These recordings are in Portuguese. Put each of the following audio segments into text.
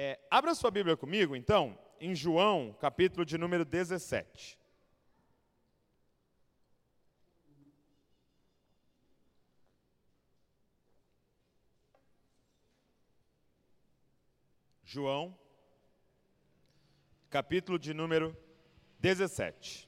É, abra sua Bíblia comigo, então, em João, capítulo de número 17. João, capítulo de número 17.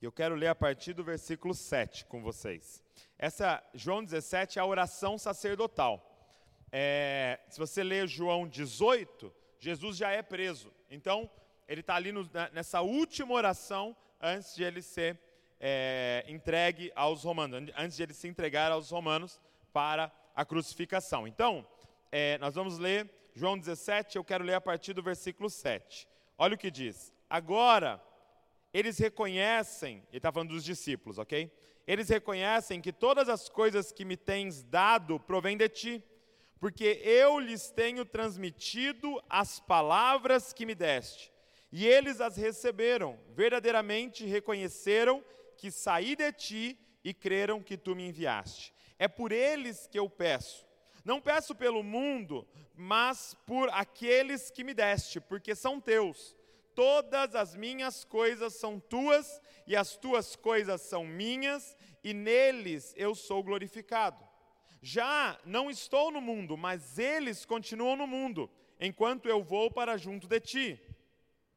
E eu quero ler a partir do versículo 7 com vocês. Essa, João 17 é a oração sacerdotal. É, se você ler João 18, Jesus já é preso. Então, ele está ali no, nessa última oração antes de ele ser é, entregue aos romanos, antes de ele se entregar aos romanos para a crucificação. Então, é, nós vamos ler João 17, eu quero ler a partir do versículo 7. Olha o que diz. Agora eles reconhecem, ele está falando dos discípulos, ok? Eles reconhecem que todas as coisas que me tens dado provêm de ti, porque eu lhes tenho transmitido as palavras que me deste, e eles as receberam, verdadeiramente reconheceram que saí de ti e creram que tu me enviaste. É por eles que eu peço. Não peço pelo mundo, mas por aqueles que me deste, porque são teus Todas as minhas coisas são tuas, e as tuas coisas são minhas, e neles eu sou glorificado. Já não estou no mundo, mas eles continuam no mundo, enquanto eu vou para junto de ti.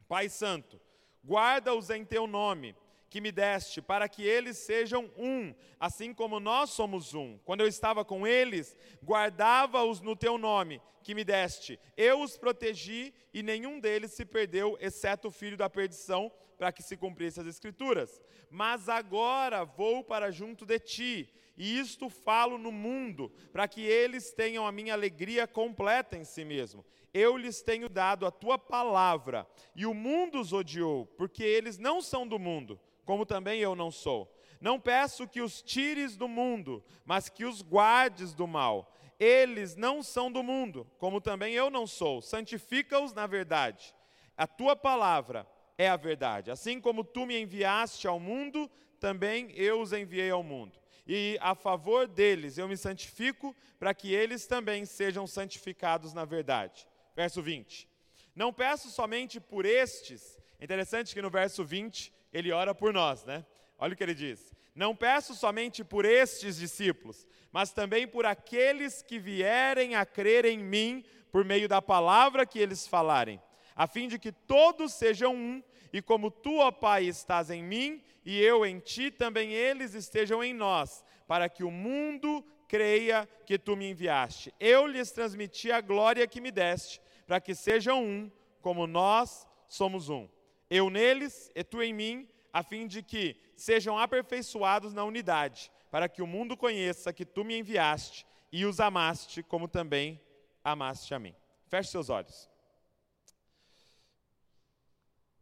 Pai Santo, guarda-os em teu nome que me deste, para que eles sejam um, assim como nós somos um. Quando eu estava com eles, guardava-os no teu nome que me deste. Eu os protegi e nenhum deles se perdeu, exceto o filho da perdição, para que se cumprisse as escrituras. Mas agora vou para junto de ti, e isto falo no mundo, para que eles tenham a minha alegria completa em si mesmo. Eu lhes tenho dado a tua palavra, e o mundo os odiou, porque eles não são do mundo como também eu não sou. Não peço que os tires do mundo, mas que os guardes do mal. Eles não são do mundo, como também eu não sou. Santifica-os na verdade. A tua palavra é a verdade. Assim como tu me enviaste ao mundo, também eu os enviei ao mundo. E a favor deles eu me santifico, para que eles também sejam santificados na verdade. Verso 20. Não peço somente por estes. Interessante que no verso 20 ele ora por nós, né? Olha o que ele diz: Não peço somente por estes discípulos, mas também por aqueles que vierem a crer em mim por meio da palavra que eles falarem, a fim de que todos sejam um, e como tu, ó Pai, estás em mim e eu em ti, também eles estejam em nós, para que o mundo creia que tu me enviaste. Eu lhes transmiti a glória que me deste, para que sejam um, como nós somos um eu neles e tu em mim, a fim de que sejam aperfeiçoados na unidade, para que o mundo conheça que tu me enviaste e os amaste, como também amaste a mim. Feche seus olhos.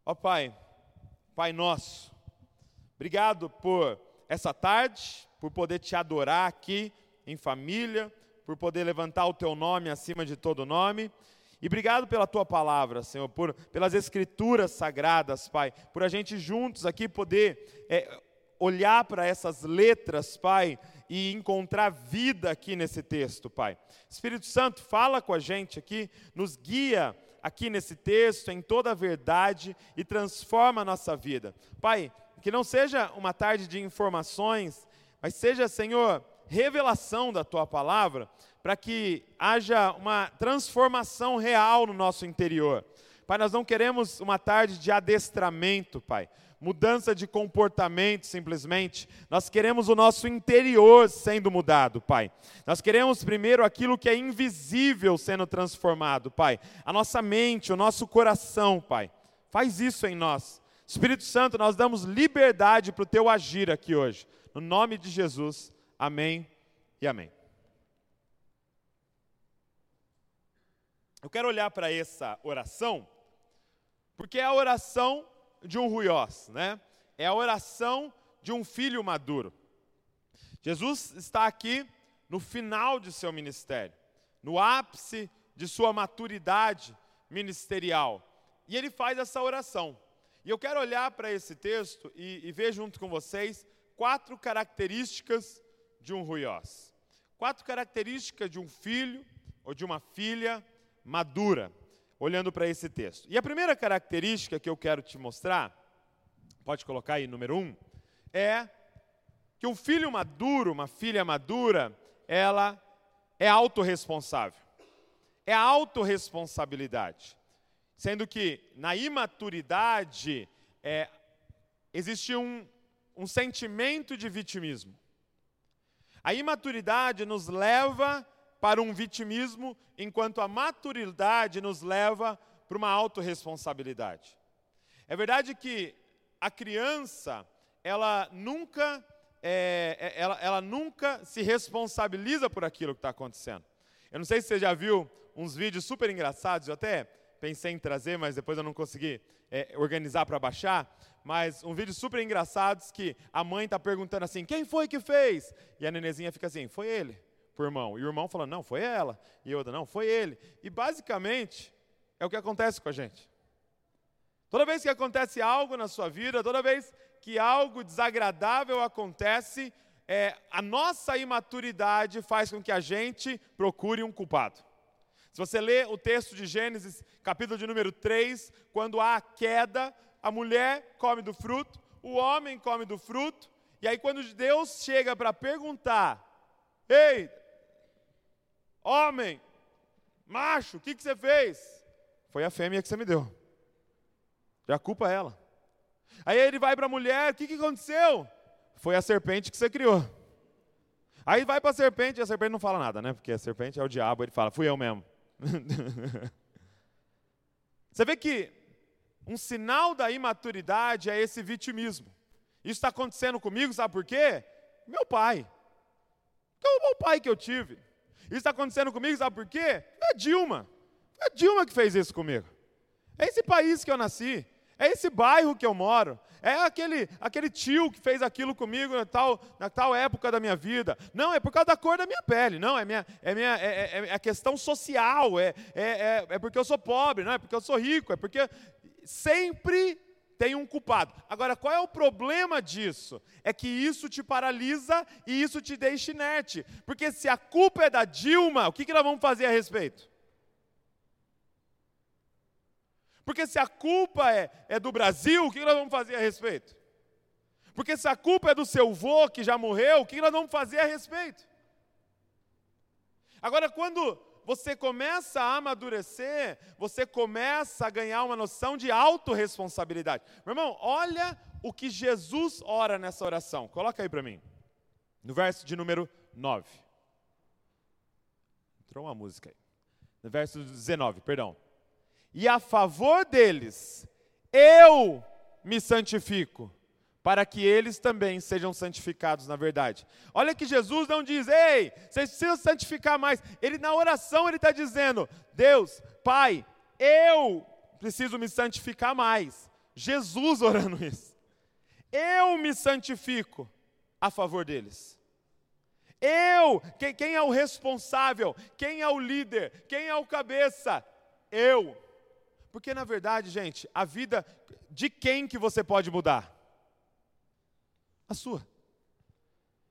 Ó Pai, Pai nosso, obrigado por essa tarde, por poder te adorar aqui em família, por poder levantar o teu nome acima de todo nome. E obrigado pela tua palavra, Senhor, por, pelas escrituras sagradas, Pai, por a gente juntos aqui poder é, olhar para essas letras, Pai, e encontrar vida aqui nesse texto, Pai. Espírito Santo, fala com a gente aqui, nos guia aqui nesse texto, em toda a verdade e transforma a nossa vida. Pai, que não seja uma tarde de informações, mas seja, Senhor, revelação da tua palavra, para que haja uma transformação real no nosso interior. Pai, nós não queremos uma tarde de adestramento, Pai, mudança de comportamento simplesmente. Nós queremos o nosso interior sendo mudado, Pai. Nós queremos primeiro aquilo que é invisível sendo transformado, Pai. A nossa mente, o nosso coração, Pai. Faz isso em nós. Espírito Santo, nós damos liberdade para o teu agir aqui hoje. No nome de Jesus. Amém e amém. Eu quero olhar para essa oração, porque é a oração de um ruiós, né? É a oração de um filho maduro. Jesus está aqui no final de seu ministério, no ápice de sua maturidade ministerial. E ele faz essa oração. E eu quero olhar para esse texto e, e, ver junto com vocês quatro características de um ruiós. Quatro características de um filho ou de uma filha madura, olhando para esse texto. E a primeira característica que eu quero te mostrar, pode colocar aí número um, é que um filho maduro, uma filha madura, ela é autorresponsável. É autorresponsabilidade. Sendo que na imaturidade é, existe um, um sentimento de vitimismo. A imaturidade nos leva para um vitimismo, enquanto a maturidade nos leva para uma autorresponsabilidade. É verdade que a criança, ela nunca, é, é, ela, ela nunca se responsabiliza por aquilo que está acontecendo. Eu não sei se você já viu uns vídeos super engraçados, eu até pensei em trazer, mas depois eu não consegui é, organizar para baixar. Mas um vídeo super engraçado que a mãe está perguntando assim: quem foi que fez? E a nenezinha fica assim: foi ele, pro irmão. E o irmão falando: não, foi ela. E outra: não, foi ele. E basicamente é o que acontece com a gente. Toda vez que acontece algo na sua vida, toda vez que algo desagradável acontece, é, a nossa imaturidade faz com que a gente procure um culpado. Se você lê o texto de Gênesis, capítulo de número 3, quando há a queda, a mulher come do fruto, o homem come do fruto, e aí quando Deus chega para perguntar: Ei, homem, macho, o que, que você fez? Foi a fêmea que você me deu. Já culpa ela. Aí ele vai para a mulher: O que, que aconteceu? Foi a serpente que você criou. Aí vai para a serpente, e a serpente não fala nada, né? Porque a serpente é o diabo, ele fala: Fui eu mesmo. Você vê que um sinal da imaturidade é esse vitimismo. Isso está acontecendo comigo, sabe por quê? Meu pai. Qual é o pai que eu tive? Isso está acontecendo comigo, sabe por quê? É a Dilma. É a Dilma que fez isso comigo. É esse país que eu nasci. É esse bairro que eu moro. É aquele, aquele tio que fez aquilo comigo na tal, na tal época da minha vida. Não, é por causa da cor da minha pele. Não, é, minha, é, minha, é, é, é a questão social. É, é, é, é porque eu sou pobre, não é porque eu sou rico. É porque sempre tem um culpado. Agora, qual é o problema disso? É que isso te paralisa e isso te deixa inerte. Porque se a culpa é da Dilma, o que, que nós vamos fazer a respeito? Porque se a culpa é, é do Brasil, o que nós vamos fazer a respeito? Porque se a culpa é do seu avô que já morreu, o que nós vamos fazer a respeito? Agora, quando você começa a amadurecer, você começa a ganhar uma noção de autorresponsabilidade. Meu irmão, olha o que Jesus ora nessa oração. Coloca aí para mim. No verso de número 9. Entrou uma música aí. No verso 19, perdão e a favor deles eu me santifico, para que eles também sejam santificados na verdade. Olha que Jesus não diz, ei, vocês precisam santificar mais. Ele na oração ele está dizendo, Deus, Pai, eu preciso me santificar mais. Jesus orando isso. Eu me santifico a favor deles. Eu, quem, quem é o responsável? Quem é o líder? Quem é o cabeça? Eu. Porque na verdade, gente, a vida de quem que você pode mudar? A sua.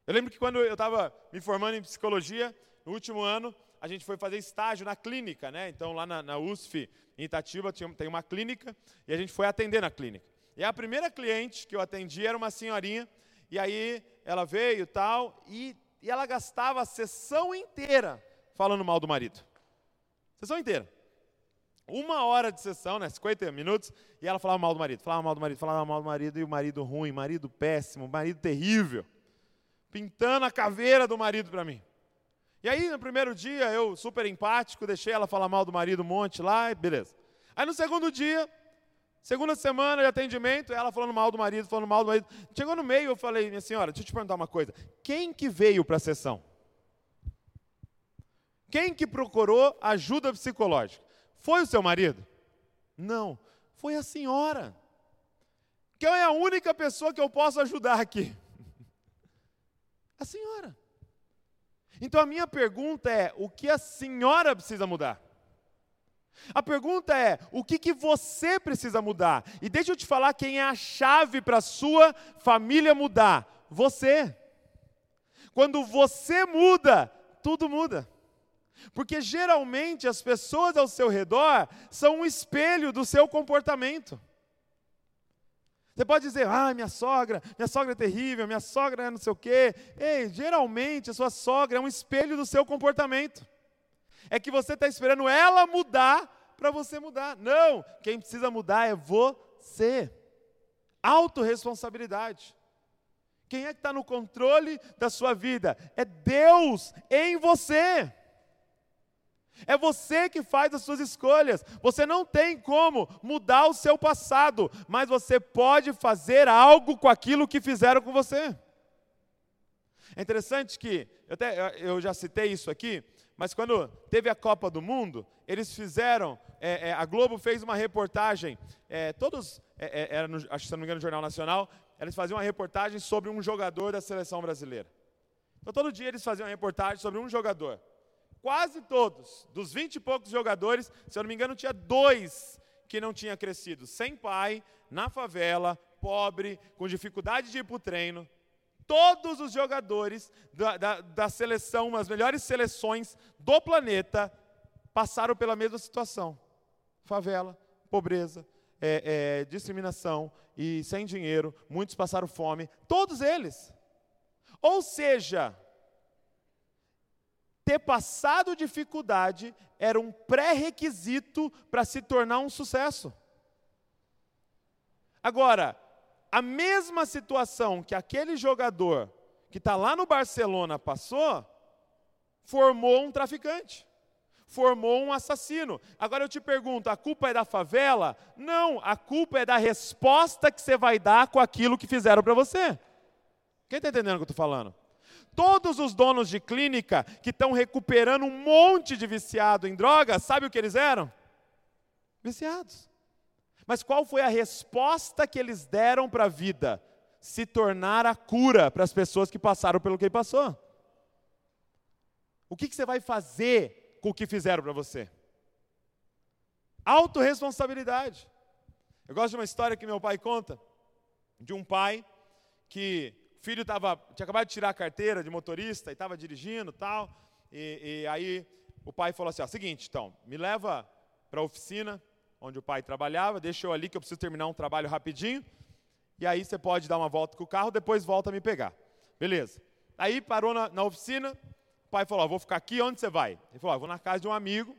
Eu lembro que quando eu estava me formando em psicologia, no último ano, a gente foi fazer estágio na clínica, né? Então lá na, na USF, em Itatiba, tinha, tem uma clínica, e a gente foi atender na clínica. E a primeira cliente que eu atendi era uma senhorinha, e aí ela veio tal, e, e ela gastava a sessão inteira falando mal do marido. Sessão inteira uma hora de sessão, né, 50 minutos, e ela falava mal do marido, falava mal do marido, falava mal do marido, e o marido ruim, marido péssimo, marido terrível, pintando a caveira do marido para mim. E aí, no primeiro dia, eu, super empático, deixei ela falar mal do marido um monte lá, e beleza. Aí no segundo dia, segunda semana de atendimento, ela falando mal do marido, falando mal do marido. Chegou no meio, eu falei, minha senhora, deixa eu te perguntar uma coisa. Quem que veio para a sessão? Quem que procurou ajuda psicológica? Foi o seu marido? Não, foi a senhora. Quem é a única pessoa que eu posso ajudar aqui? A senhora. Então a minha pergunta é: o que a senhora precisa mudar? A pergunta é: o que, que você precisa mudar? E deixa eu te falar quem é a chave para a sua família mudar: você. Quando você muda, tudo muda. Porque geralmente as pessoas ao seu redor são um espelho do seu comportamento. Você pode dizer, ah, minha sogra, minha sogra é terrível, minha sogra é não sei o quê. Ei, geralmente a sua sogra é um espelho do seu comportamento. É que você está esperando ela mudar para você mudar. Não, quem precisa mudar é você. Autoresponsabilidade. Quem é que está no controle da sua vida? É Deus em você. É você que faz as suas escolhas. Você não tem como mudar o seu passado, mas você pode fazer algo com aquilo que fizeram com você. É interessante que, eu, até, eu já citei isso aqui, mas quando teve a Copa do Mundo, eles fizeram, é, é, a Globo fez uma reportagem, é, todos, é, é, era no, acho que se não me engano no Jornal Nacional, eles faziam uma reportagem sobre um jogador da seleção brasileira. Então todo dia eles faziam uma reportagem sobre um jogador quase todos, dos vinte e poucos jogadores, se eu não me engano, tinha dois que não tinha crescido, sem pai, na favela, pobre, com dificuldade de ir para o treino. Todos os jogadores da, da, da seleção, as melhores seleções do planeta, passaram pela mesma situação: favela, pobreza, é, é, discriminação e sem dinheiro. Muitos passaram fome, todos eles. Ou seja, ter passado dificuldade era um pré-requisito para se tornar um sucesso. Agora, a mesma situação que aquele jogador que está lá no Barcelona passou, formou um traficante, formou um assassino. Agora eu te pergunto: a culpa é da favela? Não, a culpa é da resposta que você vai dar com aquilo que fizeram para você. Quem está entendendo o que eu estou falando? Todos os donos de clínica que estão recuperando um monte de viciado em drogas, sabe o que eles eram? Viciados. Mas qual foi a resposta que eles deram para a vida? Se tornar a cura para as pessoas que passaram pelo que passou. O que, que você vai fazer com o que fizeram para você? Autoresponsabilidade. Eu gosto de uma história que meu pai conta, de um pai que filho tava, tinha acabado de tirar a carteira de motorista e estava dirigindo tal, e, e aí o pai falou assim, ó, seguinte, então, me leva para a oficina onde o pai trabalhava, deixa eu ali que eu preciso terminar um trabalho rapidinho, e aí você pode dar uma volta com o carro, depois volta a me pegar. Beleza. Aí parou na, na oficina, o pai falou, ó, vou ficar aqui, onde você vai? Ele falou, ó, vou na casa de um amigo,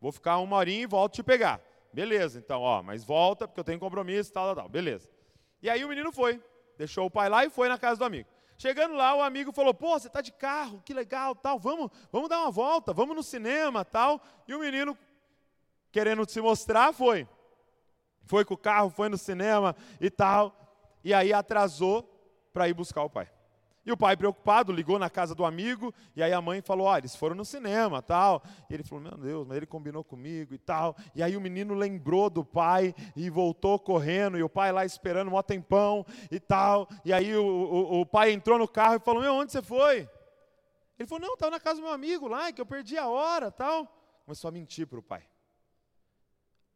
vou ficar uma horinha e volto te pegar. Beleza, então, ó, mas volta, porque eu tenho compromisso, tal, tal, tal. Beleza. E aí o menino foi. Deixou o pai lá e foi na casa do amigo. Chegando lá, o amigo falou: "Pô, você está de carro, que legal, tal. Vamos, vamos dar uma volta, vamos no cinema, tal". E o menino querendo se mostrar, foi. Foi com o carro, foi no cinema e tal. E aí atrasou para ir buscar o pai. E o pai, preocupado, ligou na casa do amigo, e aí a mãe falou: ah, eles foram no cinema tal. E ele falou: Meu Deus, mas ele combinou comigo e tal. E aí o menino lembrou do pai e voltou correndo, e o pai lá esperando um tempão e tal. E aí o, o, o pai entrou no carro e falou: Meu, onde você foi? Ele falou: Não, estava na casa do meu amigo lá, que eu perdi a hora tal. Começou a mentir para o pai.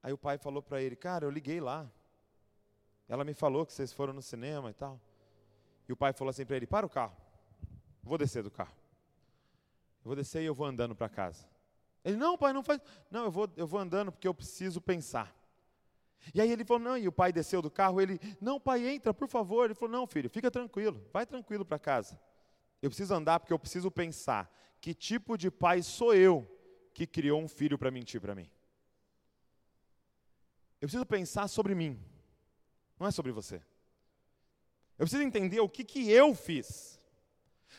Aí o pai falou para ele: Cara, eu liguei lá. Ela me falou que vocês foram no cinema e tal. E o pai falou assim para ele: Para o carro, vou descer do carro. Eu vou descer e eu vou andando para casa. Ele: Não, pai, não faz. Não, eu vou, eu vou andando porque eu preciso pensar. E aí ele falou: Não, e o pai desceu do carro. Ele: Não, pai, entra, por favor. Ele falou: Não, filho, fica tranquilo, vai tranquilo para casa. Eu preciso andar porque eu preciso pensar. Que tipo de pai sou eu que criou um filho para mentir para mim? Eu preciso pensar sobre mim, não é sobre você. Eu preciso entender o que, que eu fiz.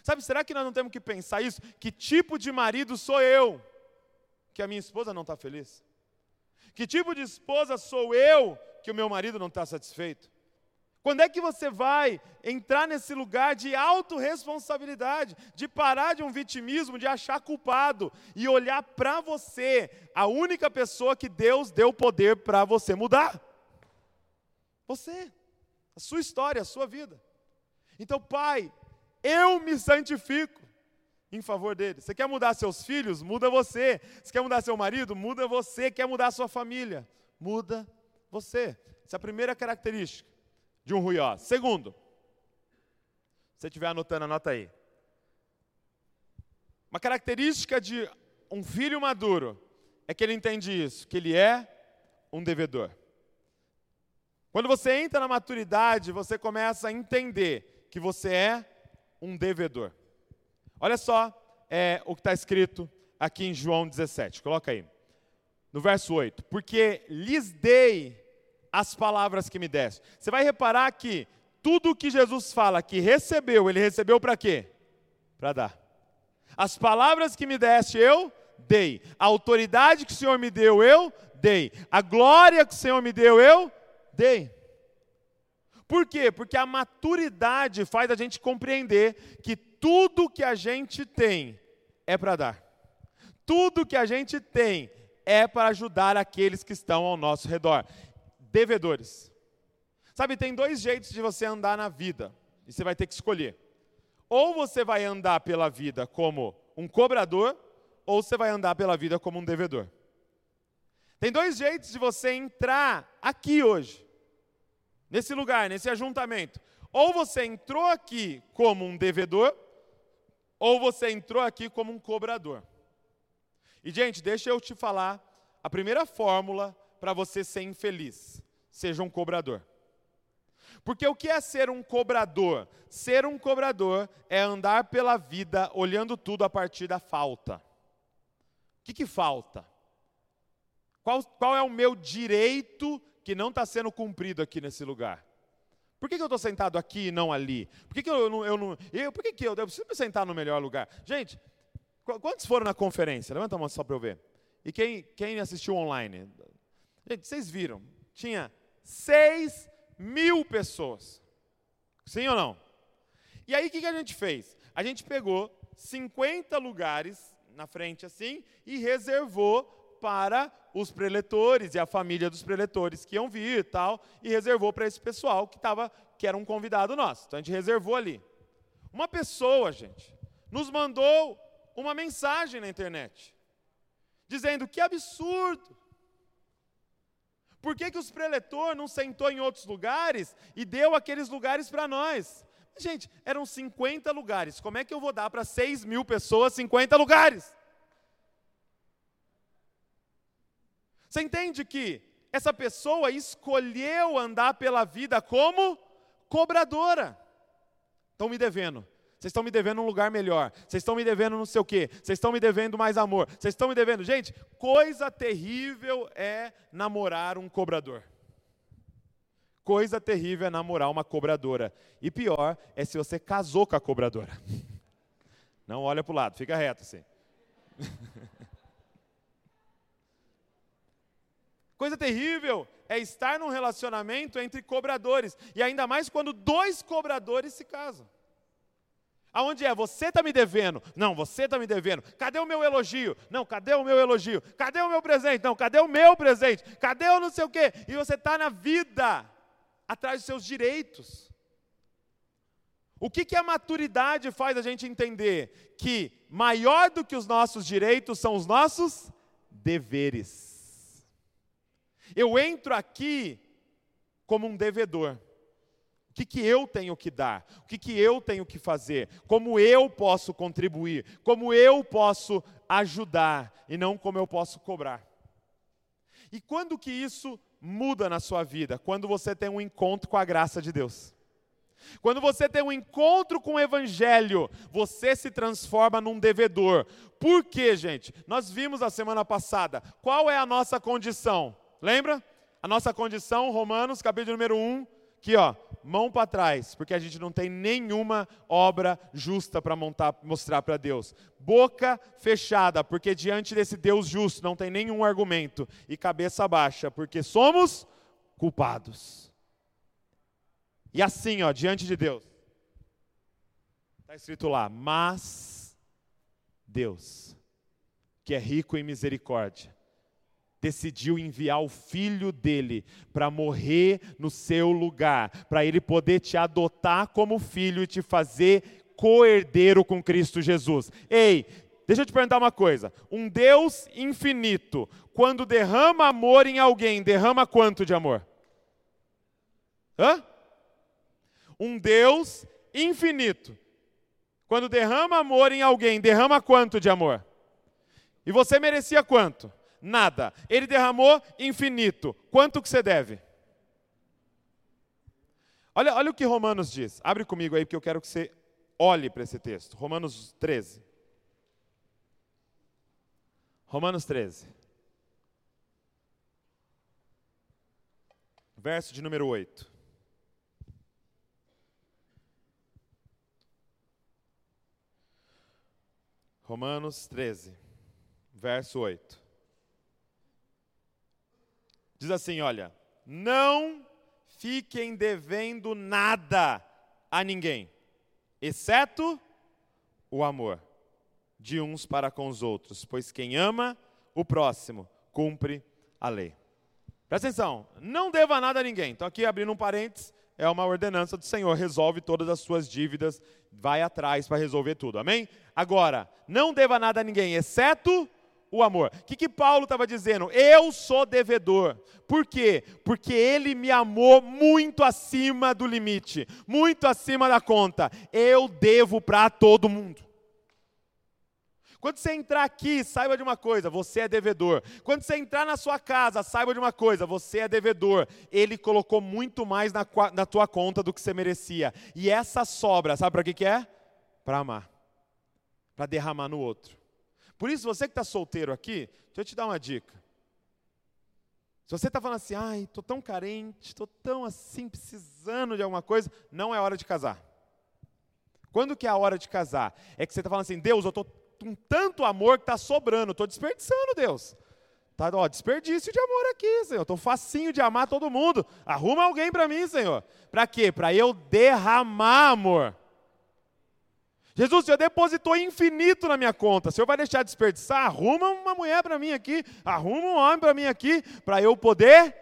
Sabe, será que nós não temos que pensar isso? Que tipo de marido sou eu que a minha esposa não está feliz? Que tipo de esposa sou eu que o meu marido não está satisfeito? Quando é que você vai entrar nesse lugar de autorresponsabilidade, de parar de um vitimismo, de achar culpado e olhar para você, a única pessoa que Deus deu poder para você mudar? Você a sua história, a sua vida. Então, Pai, eu me santifico em favor dele. Você quer mudar seus filhos? Muda você. Você quer mudar seu marido? Muda você. Quer mudar sua família? Muda você. Essa é a primeira característica de um ruió. Segundo, se você estiver anotando, anota aí. Uma característica de um filho maduro é que ele entende isso, que ele é um devedor. Quando você entra na maturidade, você começa a entender que você é um devedor. Olha só é, o que está escrito aqui em João 17, coloca aí. No verso 8: Porque lhes dei as palavras que me deste. Você vai reparar que tudo que Jesus fala que recebeu, ele recebeu para quê? Para dar. As palavras que me deste, eu dei. A autoridade que o Senhor me deu, eu dei. A glória que o Senhor me deu, eu dei. Por quê? Porque a maturidade faz a gente compreender que tudo que a gente tem é para dar. Tudo que a gente tem é para ajudar aqueles que estão ao nosso redor. Devedores. Sabe, tem dois jeitos de você andar na vida, e você vai ter que escolher. Ou você vai andar pela vida como um cobrador, ou você vai andar pela vida como um devedor. Tem dois jeitos de você entrar aqui hoje, nesse lugar, nesse ajuntamento. Ou você entrou aqui como um devedor, ou você entrou aqui como um cobrador. E, gente, deixa eu te falar a primeira fórmula para você ser infeliz: seja um cobrador. Porque o que é ser um cobrador? Ser um cobrador é andar pela vida olhando tudo a partir da falta. O que, que falta? Qual, qual é o meu direito que não está sendo cumprido aqui nesse lugar? Por que, que eu estou sentado aqui e não ali? Por que, que eu. Eu não eu, por que, que eu, eu preciso me sentar no melhor lugar? Gente, quantos foram na conferência? Levanta a mão só para eu ver. E quem, quem assistiu online? Gente, vocês viram? Tinha 6 mil pessoas. Sim ou não? E aí o que, que a gente fez? A gente pegou 50 lugares na frente assim e reservou para os preletores e a família dos preletores que iam vir e tal, e reservou para esse pessoal que tava, que era um convidado nosso. Então a gente reservou ali. Uma pessoa, gente, nos mandou uma mensagem na internet dizendo que absurdo. Por que, que os preletor não sentou em outros lugares e deu aqueles lugares para nós? Gente, eram 50 lugares. Como é que eu vou dar para 6 mil pessoas 50 lugares? Você entende que essa pessoa escolheu andar pela vida como cobradora? Estão me devendo. Vocês estão me devendo um lugar melhor. Vocês estão me devendo não sei o quê. Vocês estão me devendo mais amor. Vocês estão me devendo. Gente, coisa terrível é namorar um cobrador. Coisa terrível é namorar uma cobradora. E pior é se você casou com a cobradora. Não olha para o lado, fica reto assim. Coisa terrível é estar num relacionamento entre cobradores. E ainda mais quando dois cobradores se casam. Aonde é? Você está me devendo. Não, você está me devendo. Cadê o meu elogio? Não, cadê o meu elogio? Cadê o meu presente? Não, cadê o meu presente? Cadê o não sei o quê? E você está na vida, atrás dos seus direitos. O que, que a maturidade faz a gente entender? Que maior do que os nossos direitos são os nossos deveres. Eu entro aqui como um devedor. O que, que eu tenho que dar? O que, que eu tenho que fazer? Como eu posso contribuir? Como eu posso ajudar? E não como eu posso cobrar. E quando que isso muda na sua vida? Quando você tem um encontro com a graça de Deus. Quando você tem um encontro com o Evangelho, você se transforma num devedor. Por quê, gente? Nós vimos a semana passada. Qual é a nossa condição? Lembra? A nossa condição, Romanos, capítulo número 1, Aqui, ó, mão para trás, porque a gente não tem nenhuma obra justa para mostrar para Deus. Boca fechada, porque diante desse Deus justo não tem nenhum argumento. E cabeça baixa, porque somos culpados. E assim, ó, diante de Deus. Está escrito lá, mas Deus, que é rico em misericórdia, decidiu enviar o filho dele para morrer no seu lugar, para ele poder te adotar como filho e te fazer co-herdeiro com Cristo Jesus. Ei, deixa eu te perguntar uma coisa: um Deus infinito, quando derrama amor em alguém, derrama quanto de amor? Hã? Um Deus infinito, quando derrama amor em alguém, derrama quanto de amor? E você merecia quanto? Nada. Ele derramou infinito. Quanto que você deve? Olha, olha o que Romanos diz. Abre comigo aí, porque eu quero que você olhe para esse texto. Romanos 13. Romanos 13. Verso de número 8. Romanos 13, verso 8. Diz assim: olha, não fiquem devendo nada a ninguém, exceto o amor de uns para com os outros, pois quem ama o próximo cumpre a lei. Presta atenção, não deva nada a ninguém. Então, aqui abrindo um parênteses, é uma ordenança do Senhor, resolve todas as suas dívidas, vai atrás para resolver tudo, amém? Agora, não deva nada a ninguém, exceto o amor. O que, que Paulo estava dizendo? Eu sou devedor. Por quê? Porque ele me amou muito acima do limite, muito acima da conta. Eu devo para todo mundo. Quando você entrar aqui, saiba de uma coisa, você é devedor. Quando você entrar na sua casa, saiba de uma coisa, você é devedor. Ele colocou muito mais na, na tua conta do que você merecia. E essa sobra, sabe para que, que é? Para amar. Para derramar no outro. Por isso, você que está solteiro aqui, deixa eu te dar uma dica. Se você está falando assim, ai, estou tão carente, estou tão assim, precisando de alguma coisa, não é hora de casar. Quando que é a hora de casar? É que você está falando assim, Deus, eu estou com tanto amor que está sobrando, estou desperdiçando, Deus. Tá, ó, desperdício de amor aqui, Senhor. Estou facinho de amar todo mundo. Arruma alguém para mim, Senhor. Para quê? Para eu derramar amor. Jesus, Senhor depositou infinito na minha conta. O Senhor vai deixar de desperdiçar? Arruma uma mulher para mim aqui. Arruma um homem para mim aqui. Para eu poder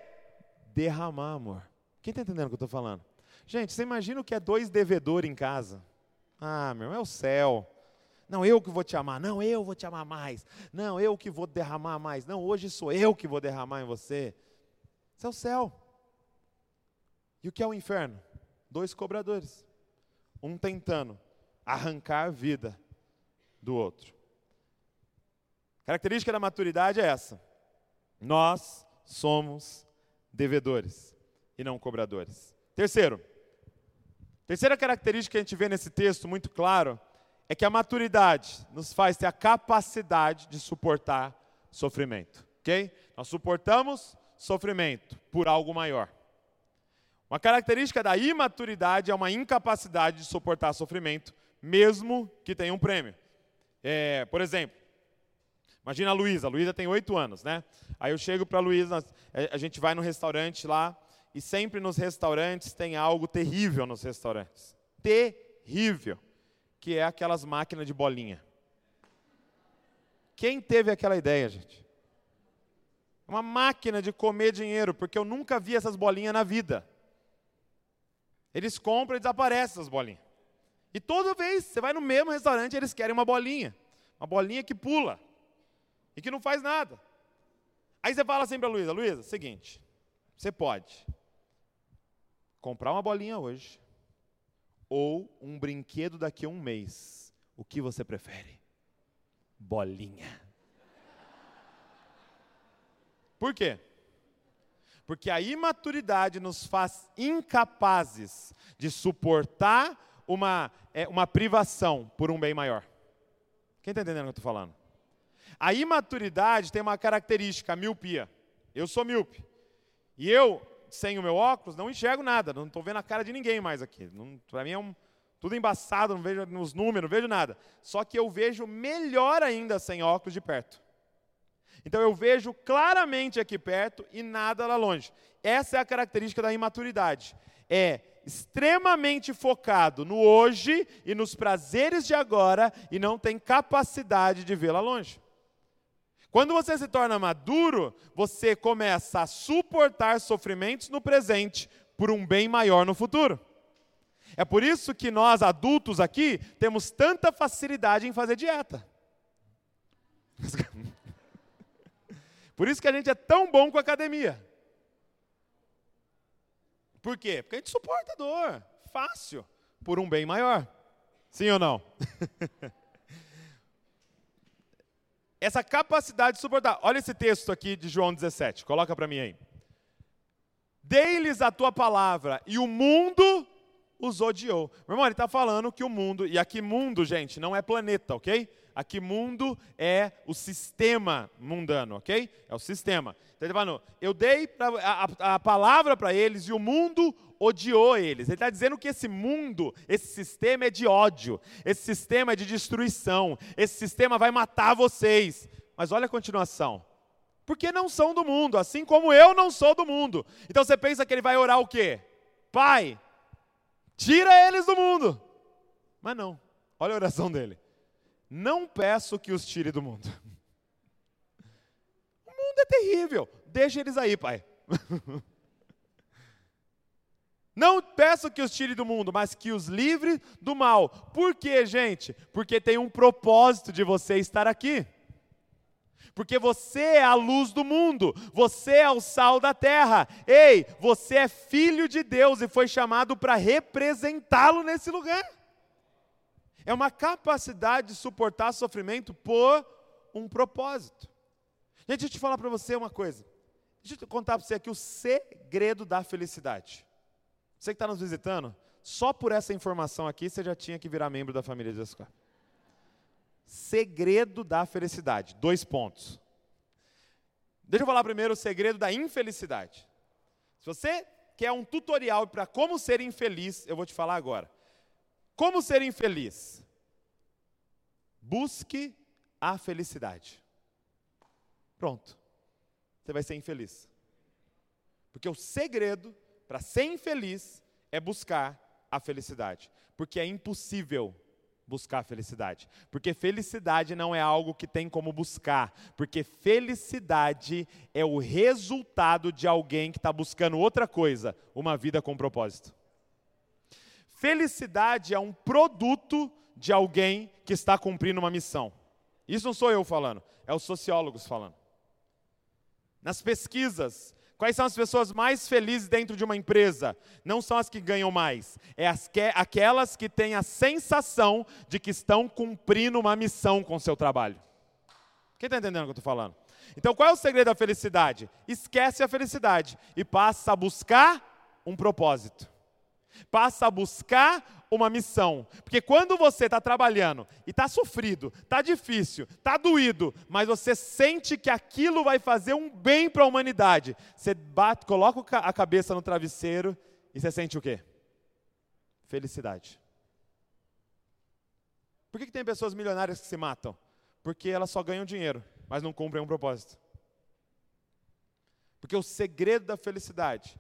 derramar amor. Quem está entendendo o que eu estou falando? Gente, você imagina o que é dois devedores em casa? Ah, meu, é o céu. Não, eu que vou te amar. Não, eu vou te amar mais. Não, eu que vou derramar mais. Não, hoje sou eu que vou derramar em você. Isso é o céu. E o que é o inferno? Dois cobradores. Um tentando arrancar a vida do outro. Característica da maturidade é essa. Nós somos devedores e não cobradores. Terceiro, terceira característica que a gente vê nesse texto muito claro é que a maturidade nos faz ter a capacidade de suportar sofrimento, ok? Nós suportamos sofrimento por algo maior. Uma característica da imaturidade é uma incapacidade de suportar sofrimento, mesmo que tenha um prêmio. É, por exemplo, imagina a Luísa, a Luísa tem oito anos, né? Aí eu chego para a Luísa, a gente vai no restaurante lá, e sempre nos restaurantes tem algo terrível nos restaurantes. Terrível que é aquelas máquinas de bolinha. Quem teve aquela ideia, gente? Uma máquina de comer dinheiro, porque eu nunca vi essas bolinhas na vida. Eles compram e desaparecem essas bolinhas. E toda vez, você vai no mesmo restaurante, eles querem uma bolinha. Uma bolinha que pula. E que não faz nada. Aí você fala assim para a Luísa, Luísa, seguinte, você pode comprar uma bolinha hoje, ou um brinquedo daqui a um mês. O que você prefere? Bolinha. Por quê? Porque a imaturidade nos faz incapazes de suportar uma, é, uma privação por um bem maior. Quem está entendendo o que eu estou falando? A imaturidade tem uma característica, a miopia. Eu sou míope. E eu sem o meu óculos, não enxergo nada, não estou vendo a cara de ninguém mais aqui. Para mim é um, tudo embaçado, não vejo nos números, não vejo nada. Só que eu vejo melhor ainda sem óculos de perto. Então eu vejo claramente aqui perto e nada lá longe. Essa é a característica da imaturidade. É extremamente focado no hoje e nos prazeres de agora e não tem capacidade de lá longe. Quando você se torna maduro, você começa a suportar sofrimentos no presente por um bem maior no futuro. É por isso que nós adultos aqui temos tanta facilidade em fazer dieta. Por isso que a gente é tão bom com a academia. Por quê? Porque a gente suporta a dor, fácil, por um bem maior. Sim ou não? Essa capacidade de suportar. Olha esse texto aqui de João 17, coloca para mim aí. Dei-lhes a tua palavra e o mundo os odiou. Meu irmão, ele está falando que o mundo, e aqui mundo, gente, não é planeta, ok? Aqui mundo é o sistema mundano, ok? É o sistema. Então ele está falando, eu dei a, a palavra para eles e o mundo odiou eles. Ele está dizendo que esse mundo, esse sistema é de ódio, esse sistema é de destruição, esse sistema vai matar vocês. Mas olha a continuação. Porque não são do mundo, assim como eu não sou do mundo. Então você pensa que ele vai orar o quê? Pai, tira eles do mundo. Mas não. Olha a oração dele. Não peço que os tire do mundo. O mundo é terrível. Deixa eles aí, pai. Não peço que os tire do mundo, mas que os livre do mal. Por quê, gente? Porque tem um propósito de você estar aqui. Porque você é a luz do mundo, você é o sal da terra. Ei, você é filho de Deus e foi chamado para representá-lo nesse lugar. É uma capacidade de suportar sofrimento por um propósito. Gente, deixa eu te falar para você uma coisa. Deixa eu contar para você aqui o segredo da felicidade. Você que está nos visitando, só por essa informação aqui você já tinha que virar membro da família de Jesus Segredo da felicidade. Dois pontos. Deixa eu falar primeiro o segredo da infelicidade. Se você quer um tutorial para como ser infeliz, eu vou te falar agora. Como ser infeliz? Busque a felicidade. Pronto. Você vai ser infeliz. Porque o segredo para ser infeliz é buscar a felicidade. Porque é impossível buscar a felicidade. Porque felicidade não é algo que tem como buscar. Porque felicidade é o resultado de alguém que está buscando outra coisa, uma vida com propósito. Felicidade é um produto de alguém que está cumprindo uma missão. Isso não sou eu falando, é os sociólogos falando. Nas pesquisas, quais são as pessoas mais felizes dentro de uma empresa? Não são as que ganham mais, é as que, aquelas que têm a sensação de que estão cumprindo uma missão com o seu trabalho. Quem está entendendo o que eu estou falando? Então, qual é o segredo da felicidade? Esquece a felicidade e passa a buscar um propósito passa a buscar uma missão. Porque quando você está trabalhando e está sofrido, está difícil, está doído, mas você sente que aquilo vai fazer um bem para a humanidade, você bate, coloca a cabeça no travesseiro e você sente o quê? Felicidade. Por que, que tem pessoas milionárias que se matam? Porque elas só ganham dinheiro, mas não cumprem um propósito. Porque o segredo da felicidade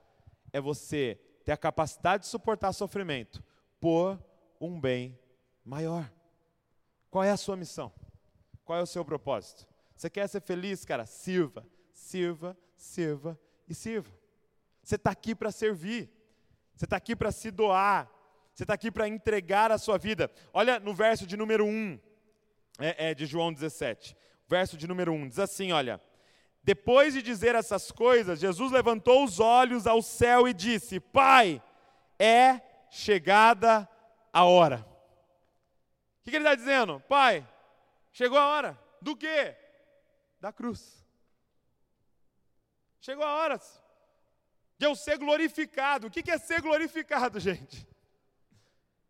é você ter a capacidade de suportar sofrimento por um bem maior. Qual é a sua missão? Qual é o seu propósito? Você quer ser feliz, cara? Sirva, sirva, sirva e sirva. Você está aqui para servir. Você está aqui para se doar. Você está aqui para entregar a sua vida. Olha no verso de número 1, é, é, de João 17. Verso de número 1, diz assim: olha. Depois de dizer essas coisas, Jesus levantou os olhos ao céu e disse: Pai, é chegada a hora. O que, que ele está dizendo? Pai, chegou a hora. Do quê? Da cruz. Chegou a hora de eu ser glorificado. O que, que é ser glorificado, gente?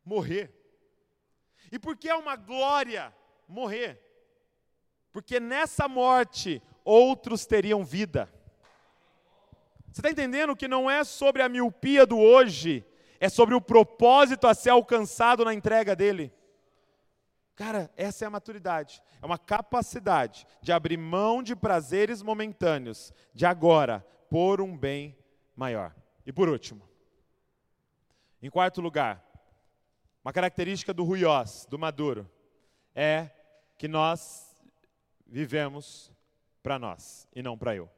Morrer. E por que é uma glória morrer? Porque nessa morte outros teriam vida. Você está entendendo que não é sobre a miopia do hoje, é sobre o propósito a ser alcançado na entrega dele? Cara, essa é a maturidade. É uma capacidade de abrir mão de prazeres momentâneos, de agora, por um bem maior. E por último, em quarto lugar, uma característica do ruiós, do maduro, é que nós vivemos para nós e não para eu.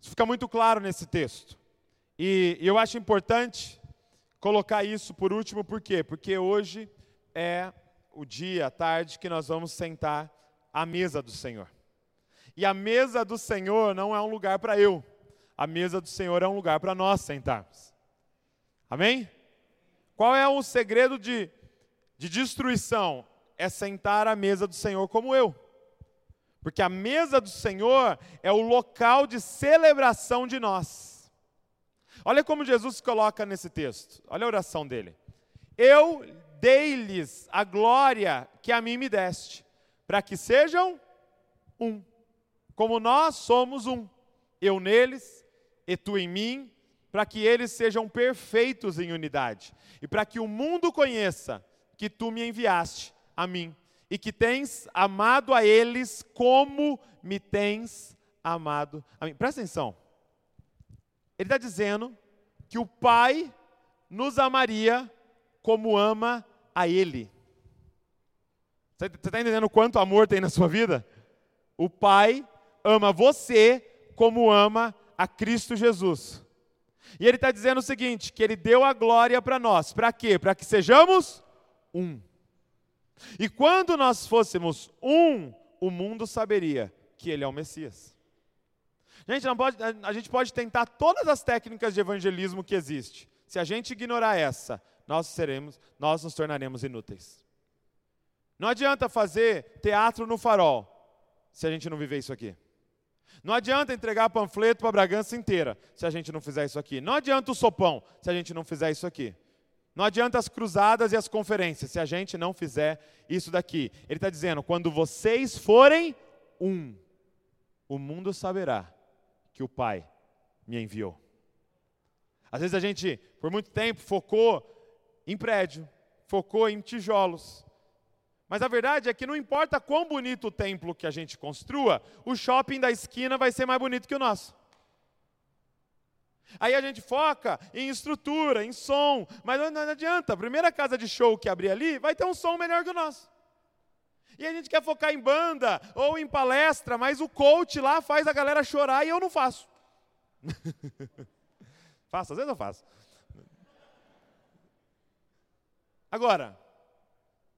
Isso fica muito claro nesse texto. E, eu acho importante colocar isso por último, por quê? Porque hoje é o dia, a tarde, que nós vamos sentar à mesa do Senhor. E a mesa do Senhor não é um lugar para eu, a mesa do Senhor é um lugar para nós sentarmos. Amém? Qual é o segredo de, de destruição? É sentar à mesa do Senhor como eu. Porque a mesa do Senhor é o local de celebração de nós. Olha como Jesus se coloca nesse texto. Olha a oração dele. Eu dei-lhes a glória que a mim me deste, para que sejam um, como nós somos um, eu neles e tu em mim, para que eles sejam perfeitos em unidade, e para que o mundo conheça que tu me enviaste a mim e que tens amado a eles como me tens amado a mim. Presta atenção. Ele está dizendo que o Pai nos amaria como ama a Ele. Você está entendendo quanto amor tem na sua vida? O Pai ama você como ama a Cristo Jesus. E Ele está dizendo o seguinte: que Ele deu a glória para nós. Para quê? Para que sejamos um. E quando nós fôssemos um, o mundo saberia que ele é o Messias. Gente, pode, a gente pode tentar todas as técnicas de evangelismo que existe. Se a gente ignorar essa, nós seremos, nós nos tornaremos inúteis. Não adianta fazer teatro no farol se a gente não viver isso aqui. Não adianta entregar panfleto para a Bragança inteira se a gente não fizer isso aqui. Não adianta o sopão se a gente não fizer isso aqui. Não adianta as cruzadas e as conferências se a gente não fizer isso daqui. Ele está dizendo: quando vocês forem um, o mundo saberá que o Pai me enviou. Às vezes a gente, por muito tempo, focou em prédio, focou em tijolos. Mas a verdade é que não importa quão bonito o templo que a gente construa, o shopping da esquina vai ser mais bonito que o nosso. Aí a gente foca em estrutura, em som, mas não adianta, a primeira casa de show que abrir ali vai ter um som melhor que o nosso. E a gente quer focar em banda ou em palestra, mas o coach lá faz a galera chorar e eu não faço. faço, às vezes eu faço. Agora,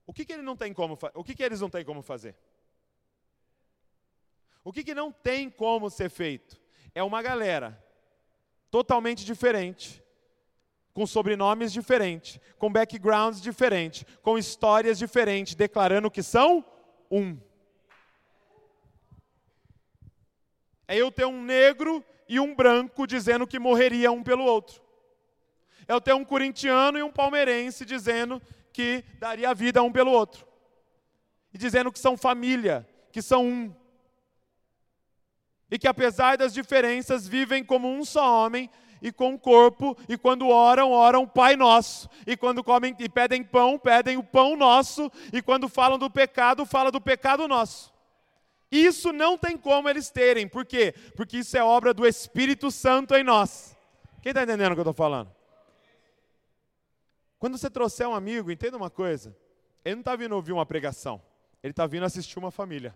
o que, que ele não tem como o que, que eles não têm como fazer? O que, que não tem como ser feito? É uma galera totalmente diferente, com sobrenomes diferentes, com backgrounds diferentes, com histórias diferentes, declarando que são um. É eu ter um negro e um branco dizendo que morreria um pelo outro. É eu ter um corintiano e um palmeirense dizendo que daria vida um pelo outro. E dizendo que são família, que são um e que apesar das diferenças vivem como um só homem e com um corpo, e quando oram, oram Pai Nosso, e quando comem e pedem pão, pedem o pão nosso, e quando falam do pecado, falam do pecado nosso. Isso não tem como eles terem, por quê? Porque isso é obra do Espírito Santo em nós. Quem está entendendo o que eu estou falando? Quando você trouxer um amigo, entenda uma coisa: ele não está vindo ouvir uma pregação, ele está vindo assistir uma família.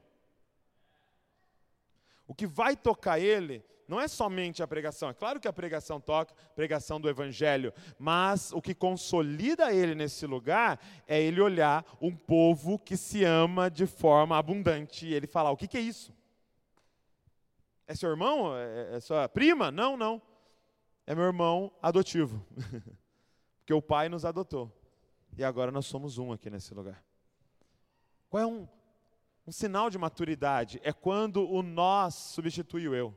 O que vai tocar ele não é somente a pregação. É claro que a pregação toca, pregação do evangelho, mas o que consolida ele nesse lugar é ele olhar um povo que se ama de forma abundante e ele falar: "O que, que é isso? É seu irmão? É, é sua prima? Não, não. É meu irmão adotivo, porque o pai nos adotou e agora nós somos um aqui nesse lugar. Qual é um, um sinal de maturidade é quando o nós substitui o eu.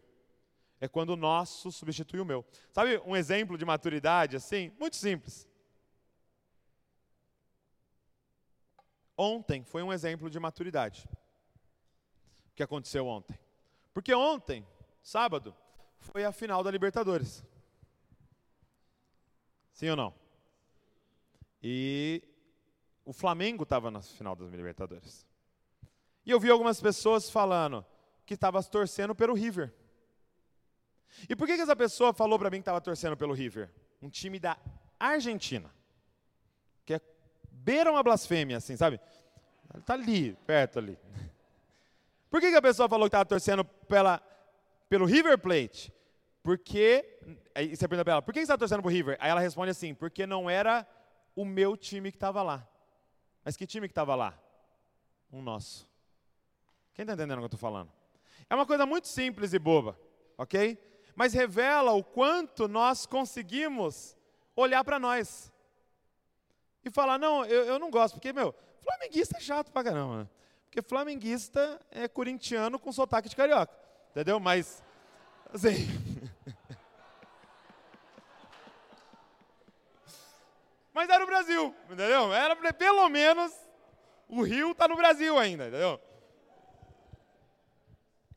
É quando o nosso substitui o meu. Sabe um exemplo de maturidade assim? Muito simples. Ontem foi um exemplo de maturidade. O que aconteceu ontem? Porque ontem, sábado, foi a final da Libertadores. Sim ou não? E o Flamengo estava na final das Libertadores. E eu vi algumas pessoas falando que estava torcendo pelo River. E por que, que essa pessoa falou para mim que estava torcendo pelo River? Um time da Argentina. Que é beira uma blasfêmia, assim, sabe? Está ali, perto ali. Por que, que a pessoa falou que estava torcendo pela, pelo River Plate? porque. Aí você pergunta para ela, por que você está torcendo pro River? Aí ela responde assim, porque não era o meu time que estava lá. Mas que time que estava lá? Um nosso. Quem está entendendo o que eu estou falando? É uma coisa muito simples e boba, ok? Mas revela o quanto nós conseguimos olhar para nós e falar: não, eu, eu não gosto, porque, meu, flamenguista é chato pra caramba. Né? Porque flamenguista é corintiano com sotaque de carioca, entendeu? Mas, assim. Mas era o Brasil, entendeu? Era pelo menos o Rio está no Brasil ainda, entendeu?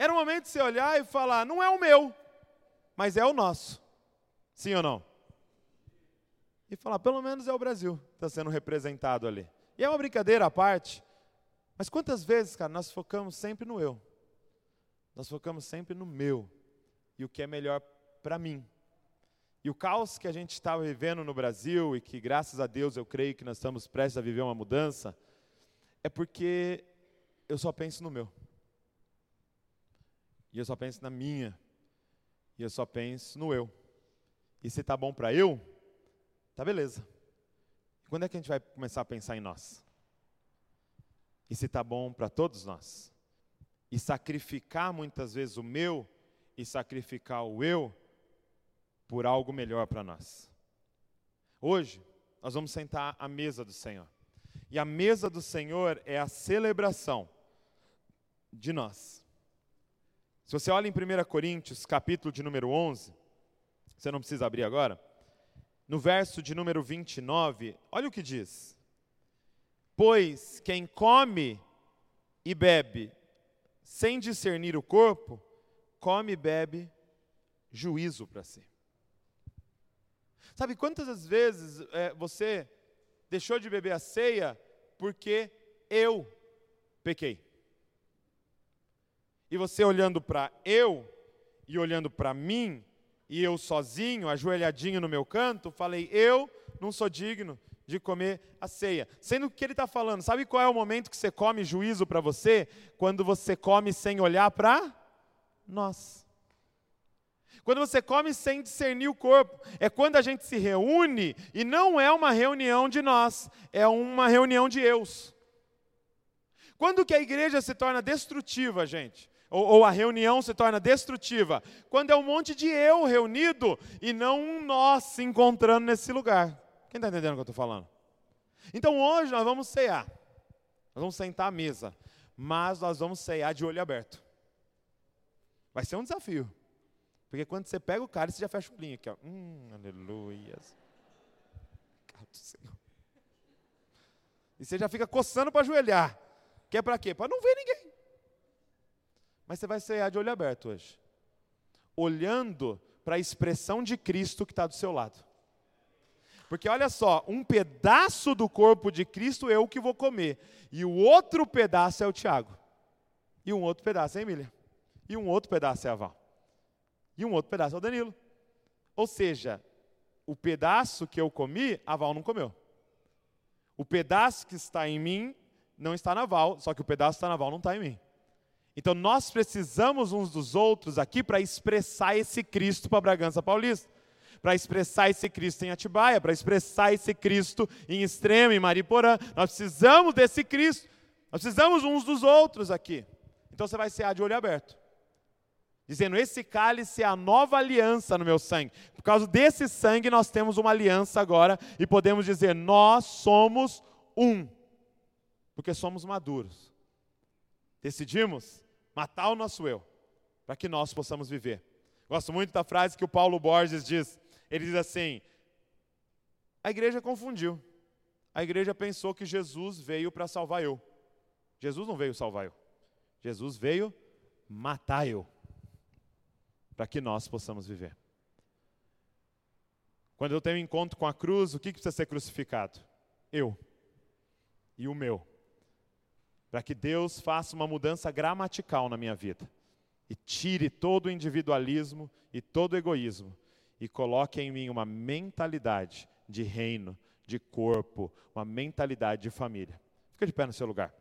Era o momento de você olhar e falar: não é o meu, mas é o nosso. Sim ou não? E falar: pelo menos é o Brasil que está sendo representado ali. E é uma brincadeira à parte, mas quantas vezes, cara, nós focamos sempre no eu? Nós focamos sempre no meu e o que é melhor para mim. E o caos que a gente está vivendo no Brasil e que, graças a Deus, eu creio que nós estamos prestes a viver uma mudança, é porque eu só penso no meu. E eu só penso na minha. E eu só penso no eu. E se tá bom para eu, tá beleza. quando é que a gente vai começar a pensar em nós? E se tá bom para todos nós? E sacrificar muitas vezes o meu e sacrificar o eu por algo melhor para nós. Hoje, nós vamos sentar à mesa do Senhor. E a mesa do Senhor é a celebração de nós. Se você olha em 1 Coríntios, capítulo de número 11, você não precisa abrir agora, no verso de número 29, olha o que diz: Pois quem come e bebe sem discernir o corpo, come e bebe juízo para si. Sabe quantas vezes é, você deixou de beber a ceia porque eu pequei. E você olhando para eu e olhando para mim, e eu sozinho, ajoelhadinho no meu canto, falei: eu não sou digno de comer a ceia. Sendo que ele está falando, sabe qual é o momento que você come juízo para você? Quando você come sem olhar para nós. Quando você come sem discernir o corpo, é quando a gente se reúne e não é uma reunião de nós, é uma reunião de eus. Quando que a igreja se torna destrutiva, gente? Ou, ou, a reunião se torna destrutiva? Quando é um monte de eu reunido e não um nós se encontrando nesse lugar. Quem está entendendo o que eu estou falando? Então hoje nós vamos cear. Nós vamos sentar à mesa. Mas nós vamos cear de olho aberto. Vai ser um desafio. Porque quando você pega o cálice, você já fecha o olhinho aqui, ó. Hum, aleluias. E você já fica coçando para ajoelhar. Que é para quê? Para não ver ninguém. Mas você vai cear de olho aberto hoje. Olhando para a expressão de Cristo que está do seu lado. Porque olha só, um pedaço do corpo de Cristo eu que vou comer. E o outro pedaço é o Tiago. E um outro pedaço é a Emília. E um outro pedaço é a Val e um outro pedaço é o Danilo. Ou seja, o pedaço que eu comi, a Val não comeu. O pedaço que está em mim não está na Val, só que o pedaço que está na Val não está em mim. Então nós precisamos uns dos outros aqui para expressar esse Cristo para Bragança Paulista, para expressar esse Cristo em Atibaia, para expressar esse Cristo em Extremo, em Mariporã. Nós precisamos desse Cristo. Nós precisamos uns dos outros aqui. Então você vai ser de olho aberto dizendo: Esse cálice é a nova aliança no meu sangue. Por causa desse sangue, nós temos uma aliança agora e podemos dizer: Nós somos um, porque somos maduros. Decidimos matar o nosso eu, para que nós possamos viver. Gosto muito da frase que o Paulo Borges diz. Ele diz assim: A igreja confundiu. A igreja pensou que Jesus veio para salvar eu. Jesus não veio salvar eu. Jesus veio matar eu para que nós possamos viver. Quando eu tenho encontro com a cruz, o que precisa ser crucificado? Eu e o meu. Para que Deus faça uma mudança gramatical na minha vida e tire todo o individualismo e todo o egoísmo e coloque em mim uma mentalidade de reino, de corpo, uma mentalidade de família. Fica de pé no seu lugar.